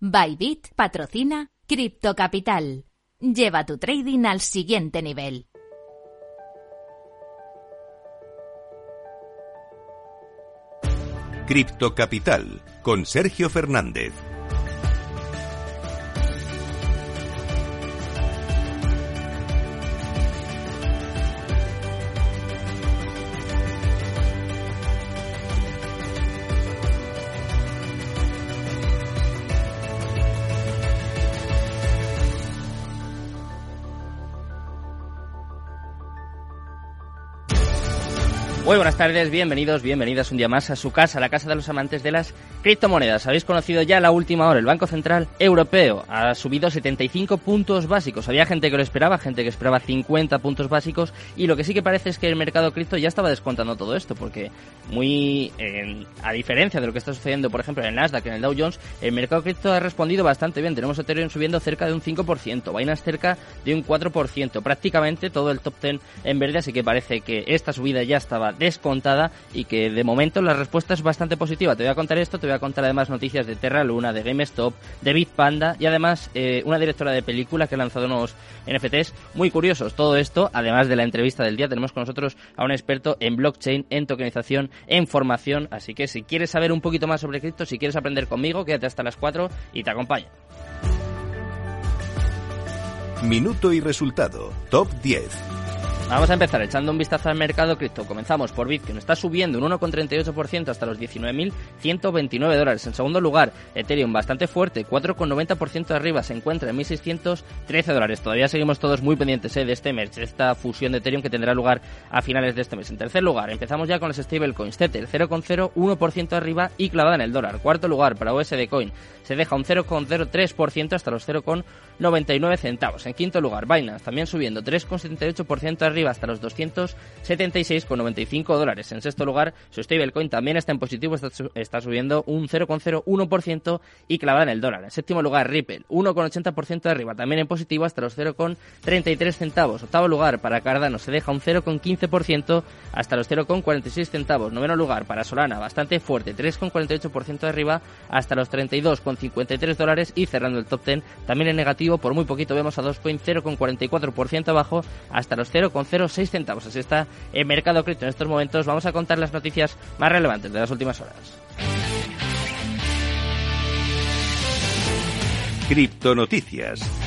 Bybit patrocina Crypto Capital. Lleva tu trading al siguiente nivel. Cripto Capital con Sergio Fernández. Buenas tardes, bienvenidos, bienvenidas un día más a su casa, la casa de los amantes de las criptomonedas. Habéis conocido ya la última hora, el Banco Central Europeo ha subido 75 puntos básicos. Había gente que lo esperaba, gente que esperaba 50 puntos básicos y lo que sí que parece es que el mercado cripto ya estaba descontando todo esto porque muy a diferencia de lo que está sucediendo, por ejemplo, en el Nasdaq, en el Dow Jones, el mercado cripto ha respondido bastante bien. Tenemos Ethereum subiendo cerca de un 5%, Binance cerca de un 4%, prácticamente todo el top 10 en verde, así que parece que esta subida ya estaba descontada y que de momento la respuesta es bastante positiva. Te voy a contar esto, te voy a contar además noticias de Terra Luna, de GameStop, de Bitpanda y además eh, una directora de película que ha lanzado unos NFTs muy curiosos. Todo esto, además de la entrevista del día, tenemos con nosotros a un experto en blockchain, en tokenización, en formación. Así que si quieres saber un poquito más sobre cripto, si quieres aprender conmigo, quédate hasta las 4 y te acompaño. Minuto y resultado. Top 10. Vamos a empezar echando un vistazo al mercado cripto. Comenzamos por Bitcoin. Está subiendo un 1,38% hasta los 19.129 dólares. En segundo lugar, Ethereum bastante fuerte, 4,90% arriba. Se encuentra en 1.613 dólares. Todavía seguimos todos muy pendientes eh, de este merge, de esta fusión de Ethereum que tendrá lugar a finales de este mes. En tercer lugar, empezamos ya con los stablecoins. Tether, 0,01% arriba y clavada en el dólar. Cuarto lugar para USD Coin. Se deja un 0,03% hasta los 0,99 centavos. En quinto lugar, Binance también subiendo 3,78% arriba hasta los 276,95 dólares. En sexto lugar, su stablecoin también está en positivo, está, subiendo un 0,01% y clavada en el dólar. En séptimo lugar, Ripple, 1,80% de arriba, también en positivo hasta los 0,33 centavos. Octavo lugar, para Cardano se deja un 0,15% hasta los 0,46 centavos. Noveno lugar, para Solana, bastante fuerte, 3,48% de arriba hasta los 32,53 dólares y cerrando el top 10 también en negativo, por muy poquito vemos a 2,0,44% abajo hasta los 0, 0,06 centavos. Así está el mercado cripto en estos momentos. Vamos a contar las noticias más relevantes de las últimas horas. Cripto Noticias.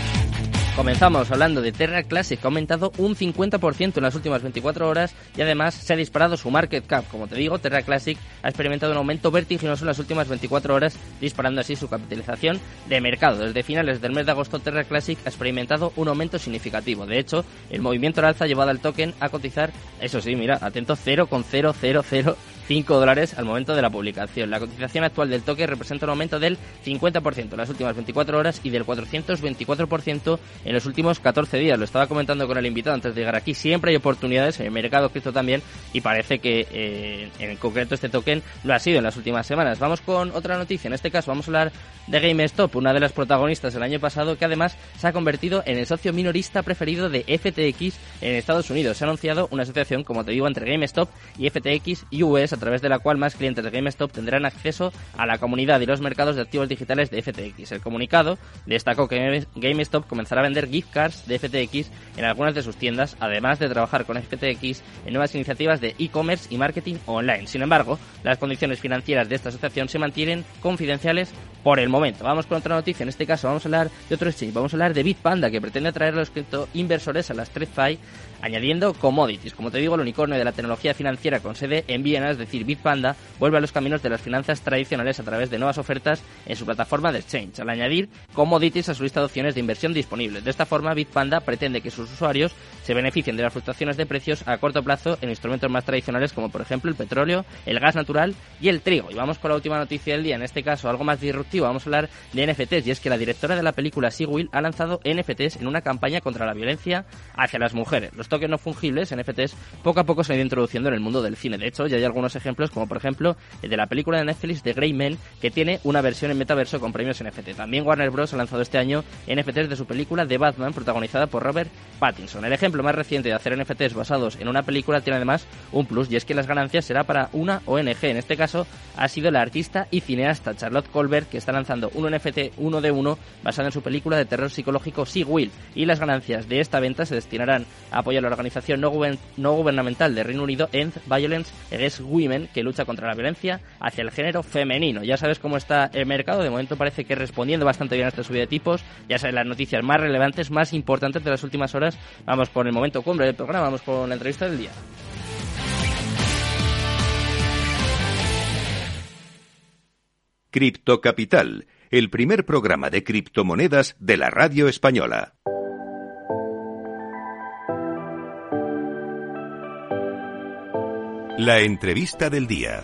Comenzamos hablando de Terra Classic, que ha aumentado un 50% en las últimas 24 horas y además se ha disparado su market cap. Como te digo, Terra Classic ha experimentado un aumento vertiginoso en las últimas 24 horas, disparando así su capitalización de mercado. Desde finales del mes de agosto, Terra Classic ha experimentado un aumento significativo. De hecho, el movimiento al alza ha llevado al token a cotizar, eso sí, mira, atento, 0,000 5 dólares al momento de la publicación. La cotización actual del toque representa un aumento del 50% en las últimas 24 horas y del 424% en los últimos 14 días. Lo estaba comentando con el invitado antes de llegar aquí. Siempre hay oportunidades en el mercado cripto también y parece que eh, en concreto este token lo ha sido en las últimas semanas. Vamos con otra noticia. En este caso vamos a hablar de GameStop, una de las protagonistas del año pasado que además se ha convertido en el socio minorista preferido de FTX en Estados Unidos. Se ha anunciado una asociación, como te digo, entre GameStop y FTX US a través de la cual más clientes de GameStop tendrán acceso a la comunidad y los mercados de activos digitales de FTX. El comunicado destacó que GameStop comenzará a vender gift cards de FTX en algunas de sus tiendas, además de trabajar con FTX en nuevas iniciativas de e-commerce y marketing online. Sin embargo, las condiciones financieras de esta asociación se mantienen confidenciales por el momento. Vamos con otra noticia. En este caso vamos a hablar de otro exchange. Vamos a hablar de Bitpanda, que pretende atraer a los cripto inversores a las TradFi añadiendo commodities. Como te digo, el unicornio de la tecnología financiera con sede en Viena, es decir, Bitpanda, vuelve a los caminos de las finanzas tradicionales a través de nuevas ofertas en su plataforma de exchange, al añadir commodities a su lista de opciones de inversión disponibles. De esta forma, Bitpanda pretende que sus usuarios se beneficien de las fluctuaciones de precios a corto plazo en instrumentos más tradicionales como por ejemplo el petróleo, el gas natural y el trigo. Y vamos con la última noticia del día, en este caso algo más disruptivo, vamos a hablar de NFTs y es que la directora de la película Will ha lanzado NFTs en una campaña contra la violencia hacia las mujeres. Los toques no fungibles, NFTs, poco a poco se han ido introduciendo en el mundo del cine. De hecho, ya hay algunos ejemplos, como por ejemplo el de la película de Netflix de Grey Men, que tiene una versión en metaverso con premios NFT. También Warner Bros. ha lanzado este año NFTs de su película de Batman, protagonizada por Robert Pattinson. El ejemplo más reciente de hacer NFTs basados en una película tiene además un plus, y es que las ganancias será para una ONG. En este caso, ha sido la artista y cineasta Charlotte Colbert, que está lanzando un NFT 1 de 1 basado en su película de terror psicológico Sea Will y las ganancias de esta venta se destinarán a apoyar a la organización no, gubernamental de Reino Unido End Violence Against Women que lucha contra la violencia hacia el género femenino. Ya sabes cómo está el mercado, de momento parece que respondiendo bastante bien a esta subida de tipos, ya sabes las noticias más relevantes, más importantes de las últimas horas. Vamos con el momento cumbre del programa, vamos con la entrevista del día. Cripto Capital, el primer programa de criptomonedas de la radio española. La entrevista del día.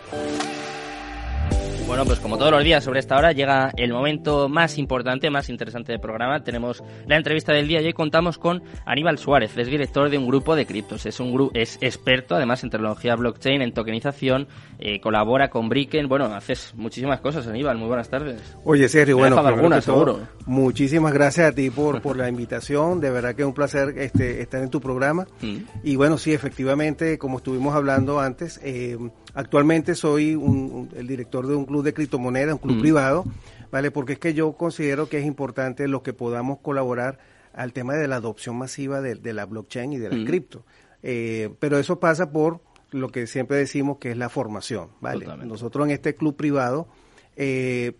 Bueno, pues como todos los días sobre esta hora llega el momento más importante, más interesante del programa. Tenemos la entrevista del día y hoy contamos con Aníbal Suárez, es director de un grupo de criptos. Es un grupo, es experto además en tecnología blockchain, en tokenización, eh, colabora con Bricken. Bueno, haces muchísimas cosas, Aníbal. Muy buenas tardes. Oye, Sergio, bueno, algunas, seguro. Muchísimas gracias a ti por, por la invitación. De verdad que es un placer este, estar en tu programa. Mm. Y bueno, sí, efectivamente, como estuvimos hablando antes, eh, Actualmente soy el director de un club de criptomonedas, un club privado, ¿vale? Porque es que yo considero que es importante lo que podamos colaborar al tema de la adopción masiva de, la blockchain y de la cripto. Eh, pero eso pasa por lo que siempre decimos que es la formación, ¿vale? Nosotros en este club privado eh,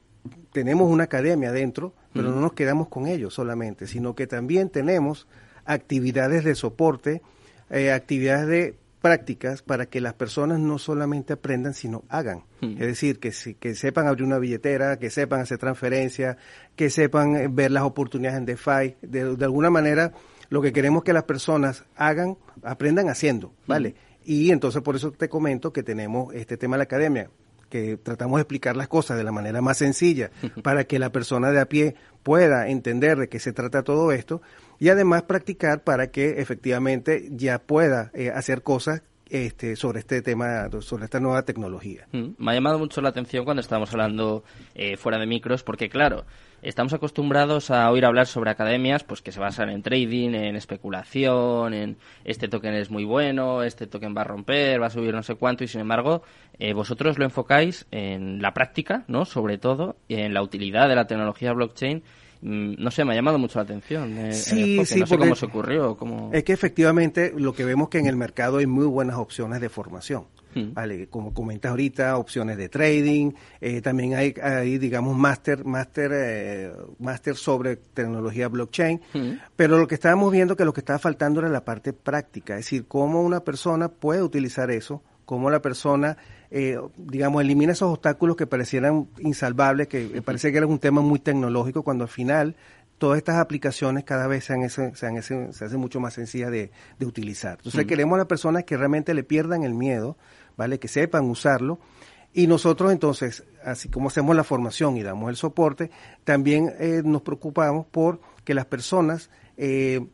tenemos una academia adentro, pero no nos quedamos con ellos solamente, sino que también tenemos actividades de soporte, eh, actividades de prácticas para que las personas no solamente aprendan, sino hagan. Hmm. Es decir, que, que sepan abrir una billetera, que sepan hacer transferencias, que sepan eh, ver las oportunidades en DeFi. De, de alguna manera, lo que queremos que las personas hagan, aprendan haciendo, ¿vale? Hmm. Y entonces por eso te comento que tenemos este tema de la academia que tratamos de explicar las cosas de la manera más sencilla para que la persona de a pie pueda entender de qué se trata todo esto y además practicar para que efectivamente ya pueda eh, hacer cosas este, sobre este tema, sobre esta nueva tecnología. Mm, me ha llamado mucho la atención cuando estábamos hablando eh, fuera de micros, porque claro, estamos acostumbrados a oír hablar sobre academias pues que se basan en trading, en especulación, en este token es muy bueno, este token va a romper, va a subir no sé cuánto, y sin embargo, eh, vosotros lo enfocáis en la práctica, ¿no? Sobre todo, en la utilidad de la tecnología blockchain Mm, no sé, me ha llamado mucho la atención. Eh, sí, sí, no sé cómo se ocurrió. Cómo... Es que efectivamente lo que vemos que en el mercado hay muy buenas opciones de formación. Hmm. Vale, como comentas ahorita, opciones de trading, eh, también hay, hay, digamos, máster máster, eh, máster sobre tecnología blockchain, hmm. pero lo que estábamos viendo que lo que estaba faltando era la parte práctica, es decir, cómo una persona puede utilizar eso, cómo la persona eh, digamos, elimina esos obstáculos que parecieran insalvables, que parece que era un tema muy tecnológico, cuando al final todas estas aplicaciones cada vez se, se, hacen mucho más sencillas de, utilizar. Entonces queremos a las personas que realmente le pierdan el miedo, ¿vale? Que sepan usarlo. Y nosotros entonces, así como hacemos la formación y damos el soporte, también eh, nos preocupamos por que las personas eh,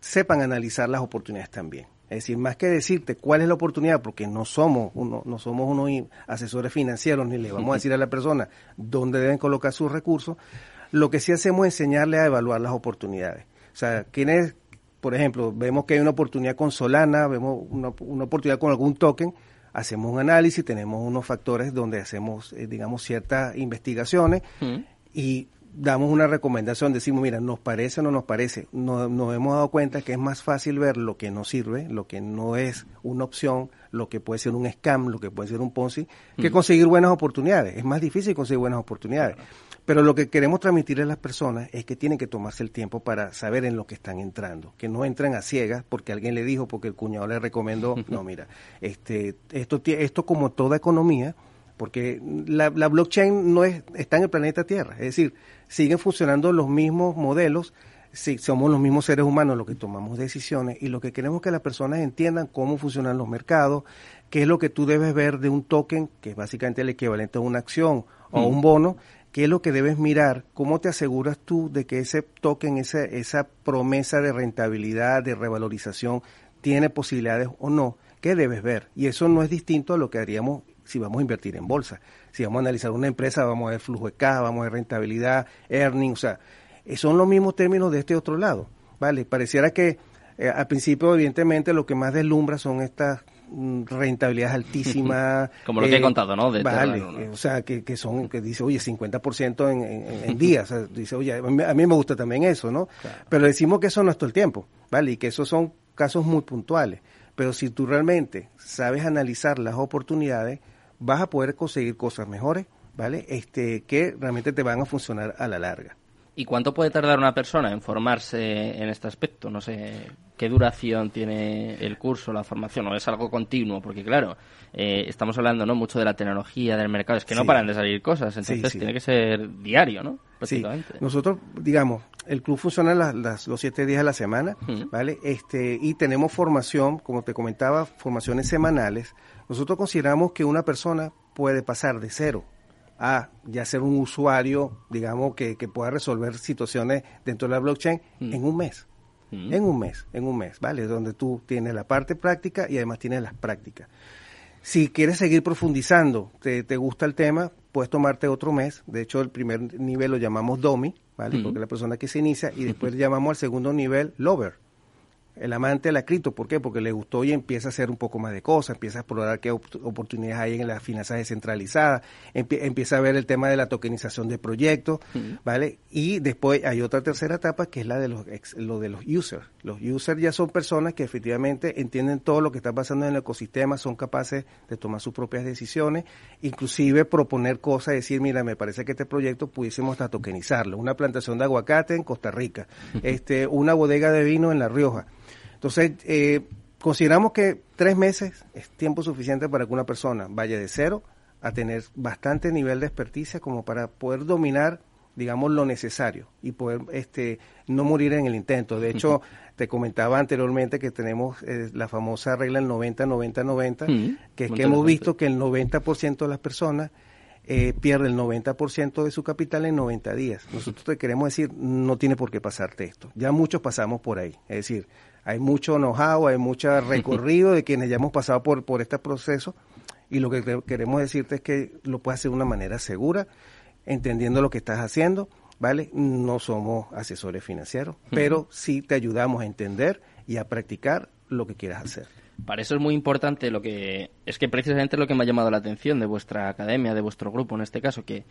sepan analizar las oportunidades también. Es decir, más que decirte cuál es la oportunidad, porque no somos uno, no somos unos asesores financieros, ni le vamos a decir a la persona dónde deben colocar sus recursos, lo que sí hacemos es enseñarle a evaluar las oportunidades. O sea, es, por ejemplo, vemos que hay una oportunidad con Solana, vemos una, oportunidad con algún token, hacemos un análisis, tenemos unos factores donde hacemos, eh, digamos, ciertas investigaciones y damos una recomendación, decimos, mira, nos parece o no nos parece, nos, nos hemos dado cuenta que es más fácil ver lo que no sirve, lo que no es una opción, lo que puede ser un scam, lo que puede ser un Ponzi, que mm. conseguir buenas oportunidades. Es más difícil conseguir buenas oportunidades. Pero lo que queremos transmitirle a las personas es que tienen que tomarse el tiempo para saber en lo que están entrando, que no entren a ciegas porque alguien le dijo, porque el cuñado le recomendó, no, mira, este, esto, esto como toda economía, porque la, la blockchain no es, está en el planeta Tierra, es decir, siguen funcionando los mismos modelos, si somos los mismos seres humanos los que tomamos decisiones y lo que queremos que las personas entiendan cómo funcionan los mercados, qué es lo que tú debes ver de un token, que es básicamente el equivalente a una acción o un bono, qué es lo que debes mirar, cómo te aseguras tú de que ese token, esa, esa promesa de rentabilidad, de revalorización, tiene posibilidades o no, qué debes ver. Y eso no es distinto a lo que haríamos si vamos a invertir en bolsa. Si vamos a analizar una empresa, vamos a ver flujo de caja, vamos a ver rentabilidad, earnings, o sea, son los mismos términos de este otro lado, ¿vale? Pareciera que eh, al principio, evidentemente, lo que más deslumbra son estas mm, rentabilidad altísima. Como lo que he eh, contado, ¿no? De vale, o sea, que, que, son, que dice, oye, 50% en, en, en días. dice, oye, a mí, me gusta también eso, ¿no? Pero decimos que eso no es todo el tiempo, ¿vale? Y que esos son casos muy puntuales. Pero si tú realmente sabes analizar las oportunidades, vas a poder conseguir cosas mejores, ¿vale? Este, que realmente te van a funcionar a la larga. ¿Y cuánto puede tardar una persona en formarse en este aspecto? No sé qué duración tiene el curso, la formación, o es algo continuo, porque claro, eh, estamos hablando no mucho de la tecnología, del mercado, es que no paran de salir cosas, entonces tiene que ser diario, ¿no? Sí. Nosotros, digamos, el club funciona las, los siete días a la semana, ¿vale? Este, y tenemos formación, como te comentaba, formaciones semanales. Nosotros consideramos que una persona puede pasar de cero a ya ser un usuario, digamos, que, pueda resolver situaciones dentro de la blockchain mm. en un mes. Mm. En un mes, en un mes, ¿vale? Donde tú tienes la parte práctica y además tienes las prácticas. Si quieres seguir profundizando, te, te gusta el tema, puedes tomarte otro mes. De hecho, el primer nivel lo llamamos DOMI, ¿vale? Mm. Porque es la persona que se inicia, y después llamamos al segundo nivel Lover el amante de la cripto. ¿Por qué? Porque le gustó y empieza a hacer un poco más de cosas, empieza a explorar qué oportunidades hay en las finanzas descentralizadas, empieza a ver el tema de la tokenización de proyectos, ¿vale? Y después hay otra tercera etapa que es la de los lo de los users. Los users ya son personas que efectivamente entienden todo lo que está pasando en el ecosistema, son capaces de tomar sus propias decisiones, inclusive proponer cosas, decir, mira, me parece que este proyecto pudiésemos hasta tokenizarlo, una plantación de aguacate en Costa Rica, este, una bodega de vino en La Rioja entonces, eh, consideramos que tres meses es tiempo suficiente para que una persona vaya de cero a tener bastante nivel de experticia como para poder dominar digamos lo necesario y poder este no morir en el intento. De hecho, te comentaba anteriormente que tenemos eh, la famosa regla el 90 90 90, que es que hemos visto que el 90% de las personas eh, pierde el 90% de su capital en 90 días. Nosotros te queremos decir, no tiene por qué pasarte esto. Ya muchos pasamos por ahí. Es decir, hay mucho know-how, hay mucho recorrido de quienes ya hemos pasado por, por este proceso y lo que queremos decirte es que lo puedes hacer de una manera segura, entendiendo lo que estás haciendo, ¿vale? No somos asesores financieros, pero sí te ayudamos a entender y a practicar lo que quieras hacer. Para eso es muy importante lo que es que precisamente lo que me ha llamado la atención de vuestra academia, de vuestro grupo en este caso, que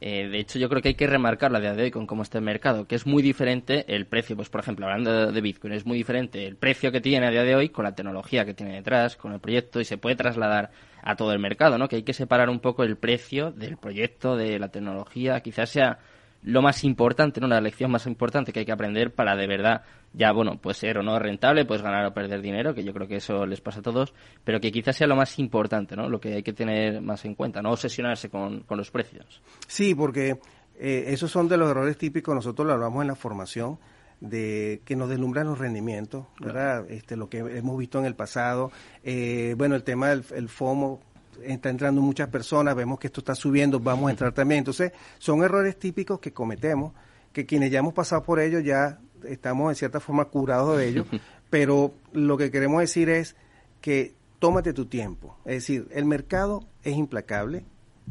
eh, de hecho, yo creo que hay que remarcarlo a día de hoy con cómo está el mercado, que es muy diferente el precio. Pues, por ejemplo, hablando de Bitcoin, es muy diferente el precio que tiene a día de hoy con la tecnología que tiene detrás, con el proyecto, y se puede trasladar a todo el mercado, ¿no? Que hay que separar un poco el precio del proyecto, de la tecnología. Quizás sea lo más importante, ¿no? La lección más importante que hay que aprender para de verdad ya, bueno, pues ser o no rentable, puedes ganar o perder dinero, que yo creo que eso les pasa a todos, pero que quizás sea lo más importante, ¿no? Lo que hay que tener más en cuenta, no obsesionarse con, los precios. Sí, porque eh, esos son de los errores típicos, nosotros lo hablamos en la formación, de que nos deslumbran los rendimientos, ¿verdad? Este, lo que hemos visto en el pasado, eh, bueno, el tema del el FOMO, está entrando muchas personas, vemos que esto está subiendo, vamos a entrar también. Entonces, son errores típicos que cometemos, que quienes ya hemos pasado por ellos ya estamos en cierta forma curados de ellos, pero lo que queremos decir es que tómate tu tiempo. Es decir, el mercado es implacable,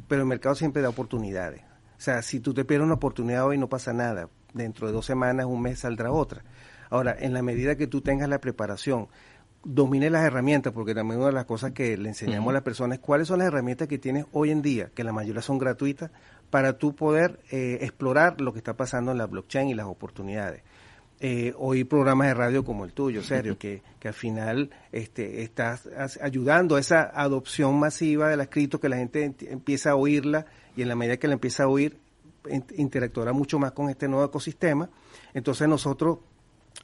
pero el mercado siempre da oportunidades. O sea, si tú te pierdes una oportunidad hoy no pasa nada. Dentro de dos semanas, un mes saldrá otra. Ahora, en la medida que tú tengas la preparación, domine las herramientas, porque también una de las cosas que le enseñamos a las personas es cuáles son las herramientas que tienes hoy en día, que la mayoría son gratuitas, para tú poder eh, explorar lo que está pasando en la blockchain y las oportunidades. Eh, oír programas de radio como el tuyo, serio, que, que al final este, estás ayudando a esa adopción masiva del escrito, que la gente empieza a oírla y en la medida que la empieza a oír, interactuará mucho más con este nuevo ecosistema. Entonces nosotros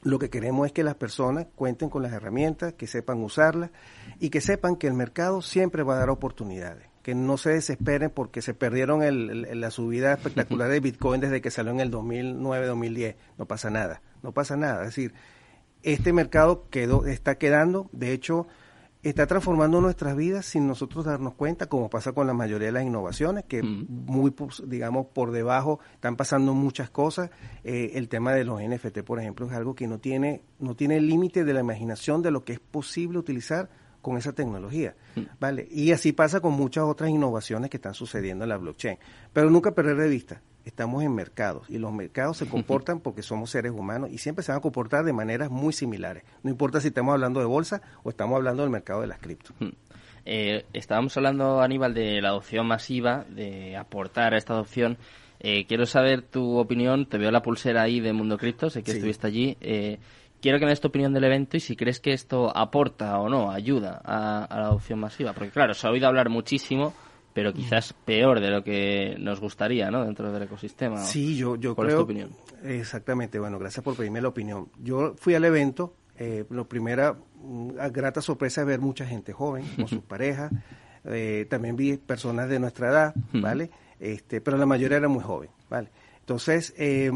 lo que queremos es que las personas cuenten con las herramientas, que sepan usarlas y que sepan que el mercado siempre va a dar oportunidades. Que no se desesperen porque se perdieron el, la subida espectacular de Bitcoin desde que salió en el 2009-2010. No pasa nada, no pasa nada. Es decir, este mercado quedó, está quedando, de hecho, está transformando nuestras vidas sin nosotros darnos cuenta, como pasa con la mayoría de las innovaciones, que muy, digamos, por debajo están pasando muchas cosas. Eh, el tema de los NFT, por ejemplo, es algo que no tiene, no tiene límite de la imaginación de lo que es posible utilizar con esa tecnología, ¿vale? Y así pasa con muchas otras innovaciones que están sucediendo en la blockchain. Pero nunca perder de vista estamos en mercados y los mercados se comportan porque somos seres humanos y siempre se van a comportar de maneras muy similares. No importa si estamos hablando de bolsa o estamos hablando del mercado de las cripto. Eh, estábamos hablando, Aníbal, de la adopción masiva, de aportar a esta adopción. Eh, quiero saber tu opinión. Te veo la pulsera ahí de Mundo Cripto, sé que estuviste allí. Eh, quiero que me des tu opinión del evento y si crees que esto aporta o no, ayuda a, la adopción masiva. Porque, claro, se ha oído hablar muchísimo, pero quizás peor de lo que nos gustaría, ¿no? Dentro del ecosistema. Sí, yo, yo ¿Cuál creo. es tu opinión? Exactamente, bueno, gracias por pedirme la opinión. Yo fui al evento, eh, lo primera mm, grata sorpresa es ver mucha gente joven con sus parejas. Eh, también vi personas de nuestra edad, ¿vale? Este, pero la mayoría era muy joven, ¿vale? Entonces, eh,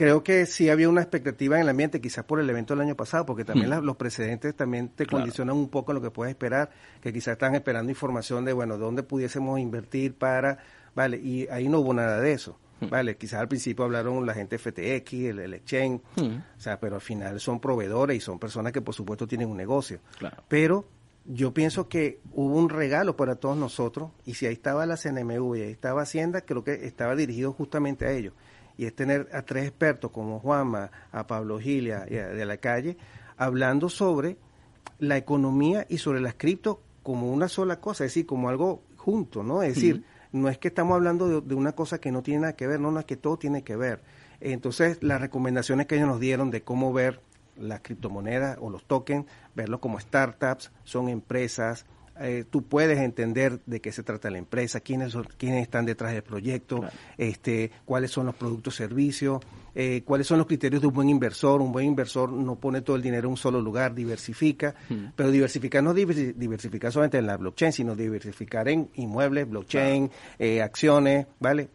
creo que sí había una expectativa en el ambiente, quizás por el evento del año pasado, porque también los precedentes también te condicionan un poco lo que puedes esperar, que quizás están esperando información de, bueno, dónde pudiésemos invertir para, ¿vale? Y ahí no hubo nada de eso. Vale, quizás al principio hablaron la gente FTX, el, el exchange, o sea, pero al final son proveedores y son personas que por supuesto tienen un negocio. Pero yo pienso que hubo un regalo para todos nosotros y si ahí estaba la CNMV y ahí estaba Hacienda, creo que estaba dirigido justamente a ellos. Y es tener a tres expertos como Juanma, a Pablo Gilia y a de la calle, hablando sobre la economía y sobre las cripto como una sola cosa, es decir, como algo junto, ¿no? Es decir, no es que estamos hablando de, de, una cosa que no tiene nada que ver, no, no es que todo tiene que ver. Entonces, las recomendaciones que ellos nos dieron de cómo ver las criptomonedas o los tokens, verlos como startups, son empresas, eh, tú puedes entender de qué se trata la empresa, quiénes, son, quiénes están detrás del proyecto, claro. este, cuáles son los productos, servicios, eh, cuáles son los criterios de un buen inversor. Un buen inversor no pone todo el dinero en un solo lugar, diversifica, hmm. pero diversificar no es diversificar solamente en la blockchain, sino diversificar en inmuebles, blockchain, claro. eh, acciones, ¿vale?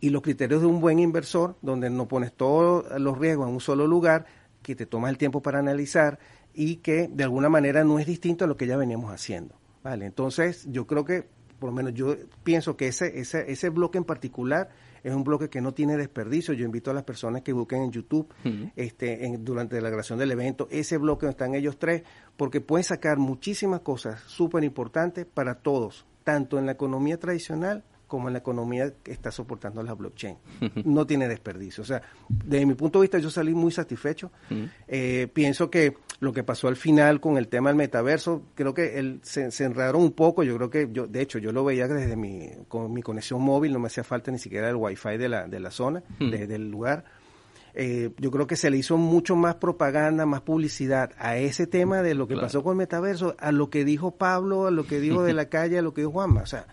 Y los criterios de un buen inversor, donde no pones todos los riesgos en un solo lugar, que te tomas el tiempo para analizar y que de alguna manera no es distinto a lo que ya veníamos haciendo. Vale, entonces yo creo que, por lo menos yo pienso que ese, ese, ese bloque en particular es un bloque que no tiene desperdicio. Yo invito a las personas que busquen en YouTube uh -huh. este, en, durante la grabación del evento ese bloque donde están ellos tres, porque pueden sacar muchísimas cosas súper importantes para todos, tanto en la economía tradicional como en la economía que está soportando la blockchain. No tiene desperdicio. O sea, desde mi punto de vista yo salí muy satisfecho. Uh -huh. eh, pienso que lo que pasó al final con el tema del metaverso, creo que él se, se, enredaron un poco. Yo creo que, yo de hecho, yo lo veía desde mi, con mi conexión móvil, no me hacía falta ni siquiera el wifi de la, de la zona, -huh. de, del lugar. Eh, yo creo que se le hizo mucho más propaganda, más publicidad a ese tema de lo que claro. pasó con el metaverso, a lo que dijo Pablo, a lo que dijo de la calle, a lo que dijo Juanma. O sea,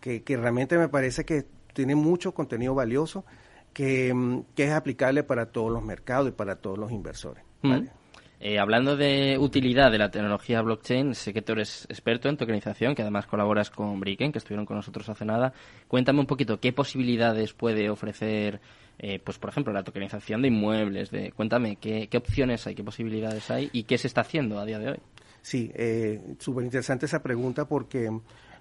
que, que realmente me parece que tiene mucho contenido valioso que, mm, que, es aplicable para todos los mercados y para todos los inversores. ¿vale? Mm. Eh, hablando de utilidad de la tecnología blockchain, sé que tú eres experto en tokenización, que además colaboras con Bricken, que estuvieron con nosotros hace nada. Cuéntame un poquito qué posibilidades puede ofrecer, eh, pues por ejemplo, la tokenización de inmuebles. De, cuéntame qué, qué opciones hay, qué posibilidades hay y qué se está haciendo a día de hoy. Sí, eh, súper interesante esa pregunta porque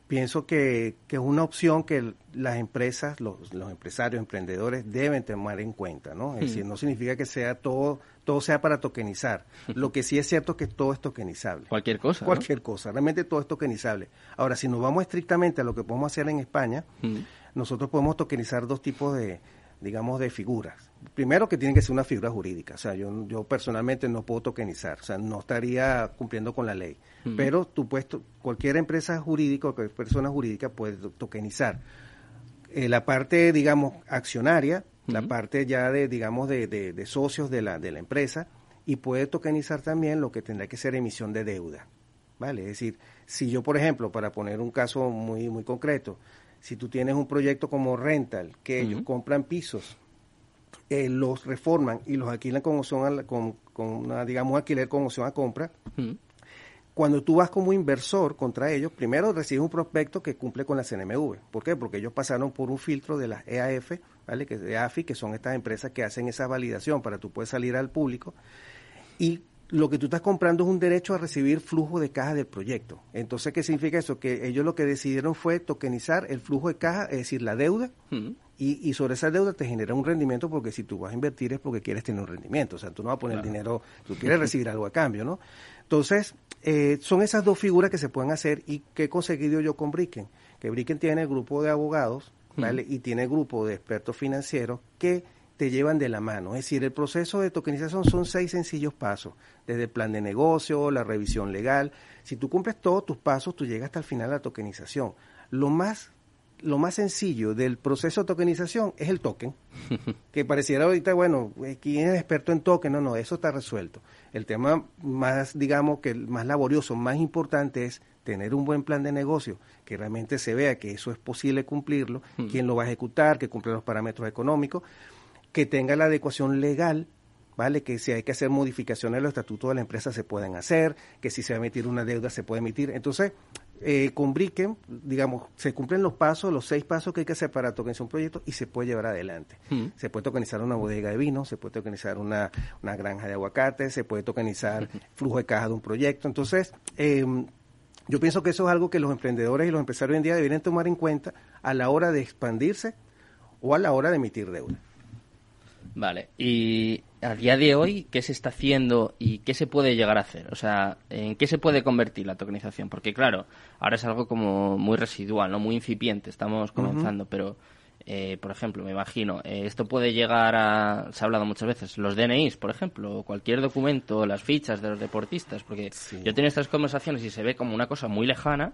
pienso que, que, es una opción que las empresas, los, los, empresarios, emprendedores deben tomar en cuenta, ¿no? Es mm. decir, no significa que sea todo, todo sea para tokenizar. Lo que sí es cierto es que todo es tokenizable. Cualquier cosa. Cualquier ¿no? cosa. Realmente todo es tokenizable. Ahora, si nos vamos estrictamente a lo que podemos hacer en España, mm. nosotros podemos tokenizar dos tipos de, digamos, de figuras. Primero que tiene que ser una figura jurídica, o sea, yo, yo personalmente no puedo tokenizar, o sea, no estaría cumpliendo con la ley. Pero tú puedes, cualquier empresa jurídica o cualquier persona jurídica puede tokenizar. Eh, la parte, digamos, accionaria, uh -huh. la parte ya de, digamos, de, de, de, socios de la, de la empresa, y puede tokenizar también lo que tendrá que ser emisión de deuda. ¿Vale? Es decir, si yo, por ejemplo, para poner un caso muy, muy concreto, si tú tienes un proyecto como rental, que uh -huh. ellos compran pisos, eh, los reforman y los alquilan con opción a, con, con una, digamos, alquiler con opción a compra, uh -huh. cuando tú vas como inversor contra ellos, primero recibes un prospecto que cumple con la CNMV. ¿Por qué? Porque ellos pasaron por un filtro de las EAF, ¿vale? Que de AFI, que son estas empresas que hacen esa validación para tú puedes salir al público. Y lo que tú estás comprando es un derecho a recibir flujo de caja del proyecto. Entonces, ¿qué significa eso? Que ellos lo que decidieron fue tokenizar el flujo de caja, es decir, la deuda, y, y, sobre esa deuda te genera un rendimiento porque si tú vas a invertir es porque quieres tener un rendimiento. O sea, tú no vas a poner claro. dinero, tú quieres recibir algo a cambio, ¿no? Entonces, eh, son esas dos figuras que se pueden hacer y que he conseguido yo con Bricken. Que Bricken tiene el grupo de abogados ¿vale? Y tiene grupo de expertos financieros que te llevan de la mano. Es decir, el proceso de tokenización son seis sencillos pasos, desde el plan de negocio, la revisión legal. Si tú cumples todos tus pasos, tú llegas hasta el final de la tokenización. Lo más lo más sencillo del proceso de tokenización es el token, que pareciera ahorita, bueno, eh, ¿quién es experto en token? No, no, eso está resuelto. El tema más, digamos, que el más laborioso, más importante es tener un buen plan de negocio, que realmente se vea que eso es posible cumplirlo, hmm. quién lo va a ejecutar, que cumpla los parámetros económicos, que tenga la adecuación legal, ¿vale? Que si hay que hacer modificaciones a los estatutos de la empresa se pueden hacer, que si se va a emitir una deuda se puede emitir. Entonces, eh, Bricken, digamos, se cumplen los pasos, los seis pasos que hay que hacer para tokenizar un proyecto y se puede llevar adelante. Hmm. Se puede tokenizar una bodega de vino, se puede tokenizar una, una granja de aguacate, se puede tokenizar flujo de caja de un proyecto. Entonces, eh, yo pienso que eso es algo que los emprendedores y los empresarios hoy en día deberían tomar en cuenta a la hora de expandirse o a la hora de emitir deuda. Vale, y a día de hoy, ¿qué se está haciendo y qué se puede llegar a hacer? O sea, ¿en qué se puede convertir la tokenización? Porque claro, ahora es algo como muy residual, no muy incipiente, estamos comenzando, pero eh, por ejemplo, me imagino, eh, esto puede llegar a, se ha hablado muchas veces, los DNIs, por ejemplo, cualquier documento, las fichas de los deportistas, porque yo tengo estas conversaciones y se ve como una cosa muy lejana,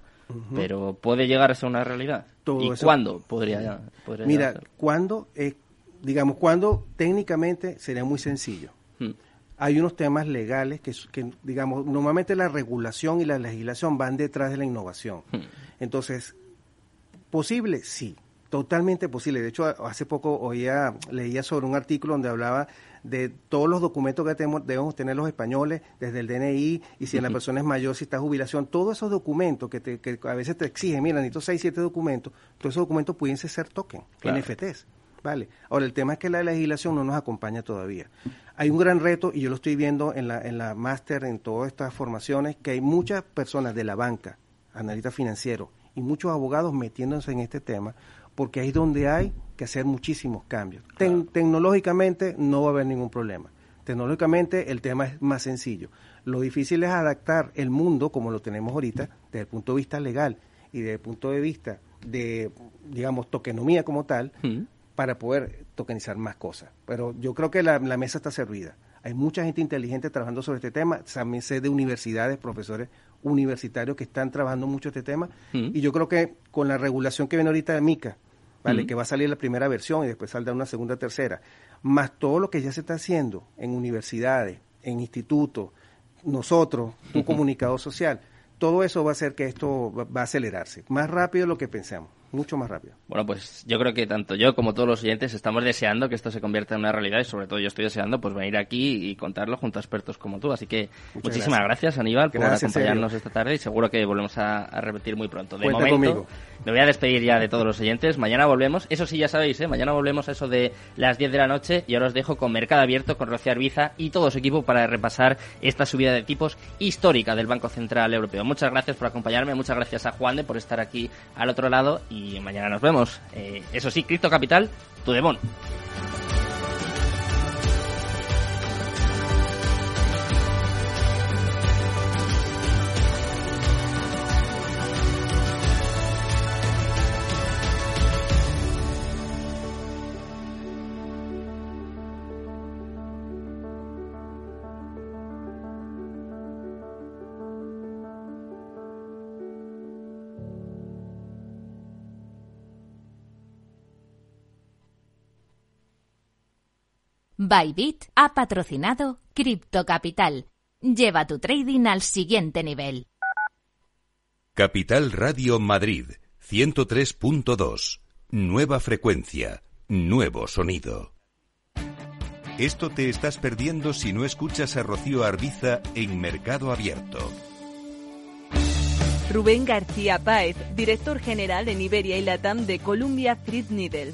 pero puede llegar a ser una realidad. ¿Y cuándo podría, podría Mira, ¿cuándo? Eh, digamos, cuando técnicamente sería muy sencillo. Hmm. Hay unos temas legales que, que, digamos, normalmente la regulación y la legislación van detrás de la innovación. Hmm. Entonces, ¿posible? Sí, totalmente posible. De hecho, hace poco oía, leía sobre un artículo donde hablaba de todos los documentos que tenemos, debemos tener los españoles, desde el DNI, y si la persona es mayor, si está jubilación, todos esos documentos que, que a veces te exigen, mira, necesito seis, siete documentos, todos esos documentos pueden ser token, NFTs. Vale. Ahora, el tema es que la legislación no nos acompaña todavía. Hay un gran reto, y yo lo estoy viendo en la, en la máster, en todas estas formaciones, que hay muchas personas de la banca, analistas financieros, y muchos abogados metiéndose en este tema, porque ahí es donde hay que hacer muchísimos cambios. tecnológicamente no va a haber ningún problema. Tecnológicamente el tema es más sencillo. Lo difícil es adaptar el mundo como lo tenemos ahorita desde el punto de vista legal y desde el punto de vista de, digamos, tokenomía como tal, para poder tokenizar más cosas. Pero yo creo que la, mesa está servida. Hay mucha gente inteligente trabajando sobre este tema. También sé de universidades, profesores universitarios que están trabajando mucho este tema. Mm. Y yo creo que con la regulación que viene ahorita de MICA, ¿vale? Mm. que va a salir la primera versión y después saldrá una segunda, tercera, más todo lo que ya se está haciendo en universidades, en institutos, nosotros, un comunicado social, todo eso va a hacer que esto va a acelerarse más rápido de lo que pensamos mucho más rápido. Bueno, pues yo creo que tanto yo como todos los oyentes estamos deseando que esto se convierta en una realidad y sobre todo yo estoy deseando pues venir aquí y contarlo junto a expertos como tú. Así que muchísimas gracias. Aníbal por acompañarnos esta tarde y seguro que volvemos a, repetir muy pronto. De momento me voy a despedir ya de todos los oyentes. Mañana volvemos. Eso sí ya sabéis, ¿eh? mañana volvemos a eso de las 10 de la noche y ahora os dejo con Mercado Abierto, con Rocío Arbiza y todo su equipo para repasar esta subida de tipos histórica del Banco Central Europeo. Muchas gracias por acompañarme, muchas gracias a Juan de por estar aquí al otro lado y y mañana nos vemos. Eh, eso sí, Cripto Capital, tu demon. Bybit ha patrocinado Crypto Capital. Lleva tu trading al siguiente nivel. Capital Radio Madrid 103.2. Nueva frecuencia, nuevo sonido. Esto te estás perdiendo si no escuchas a Rocío Arbiza en Mercado Abierto. Rubén García Páez, director general en Iberia y Latam de Columbia Threadneedle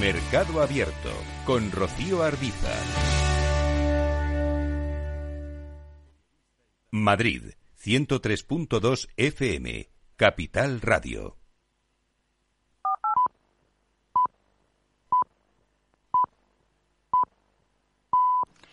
Mercado Abierto con Rocío Arbiza. Madrid, 103.2 FM, Capital Radio.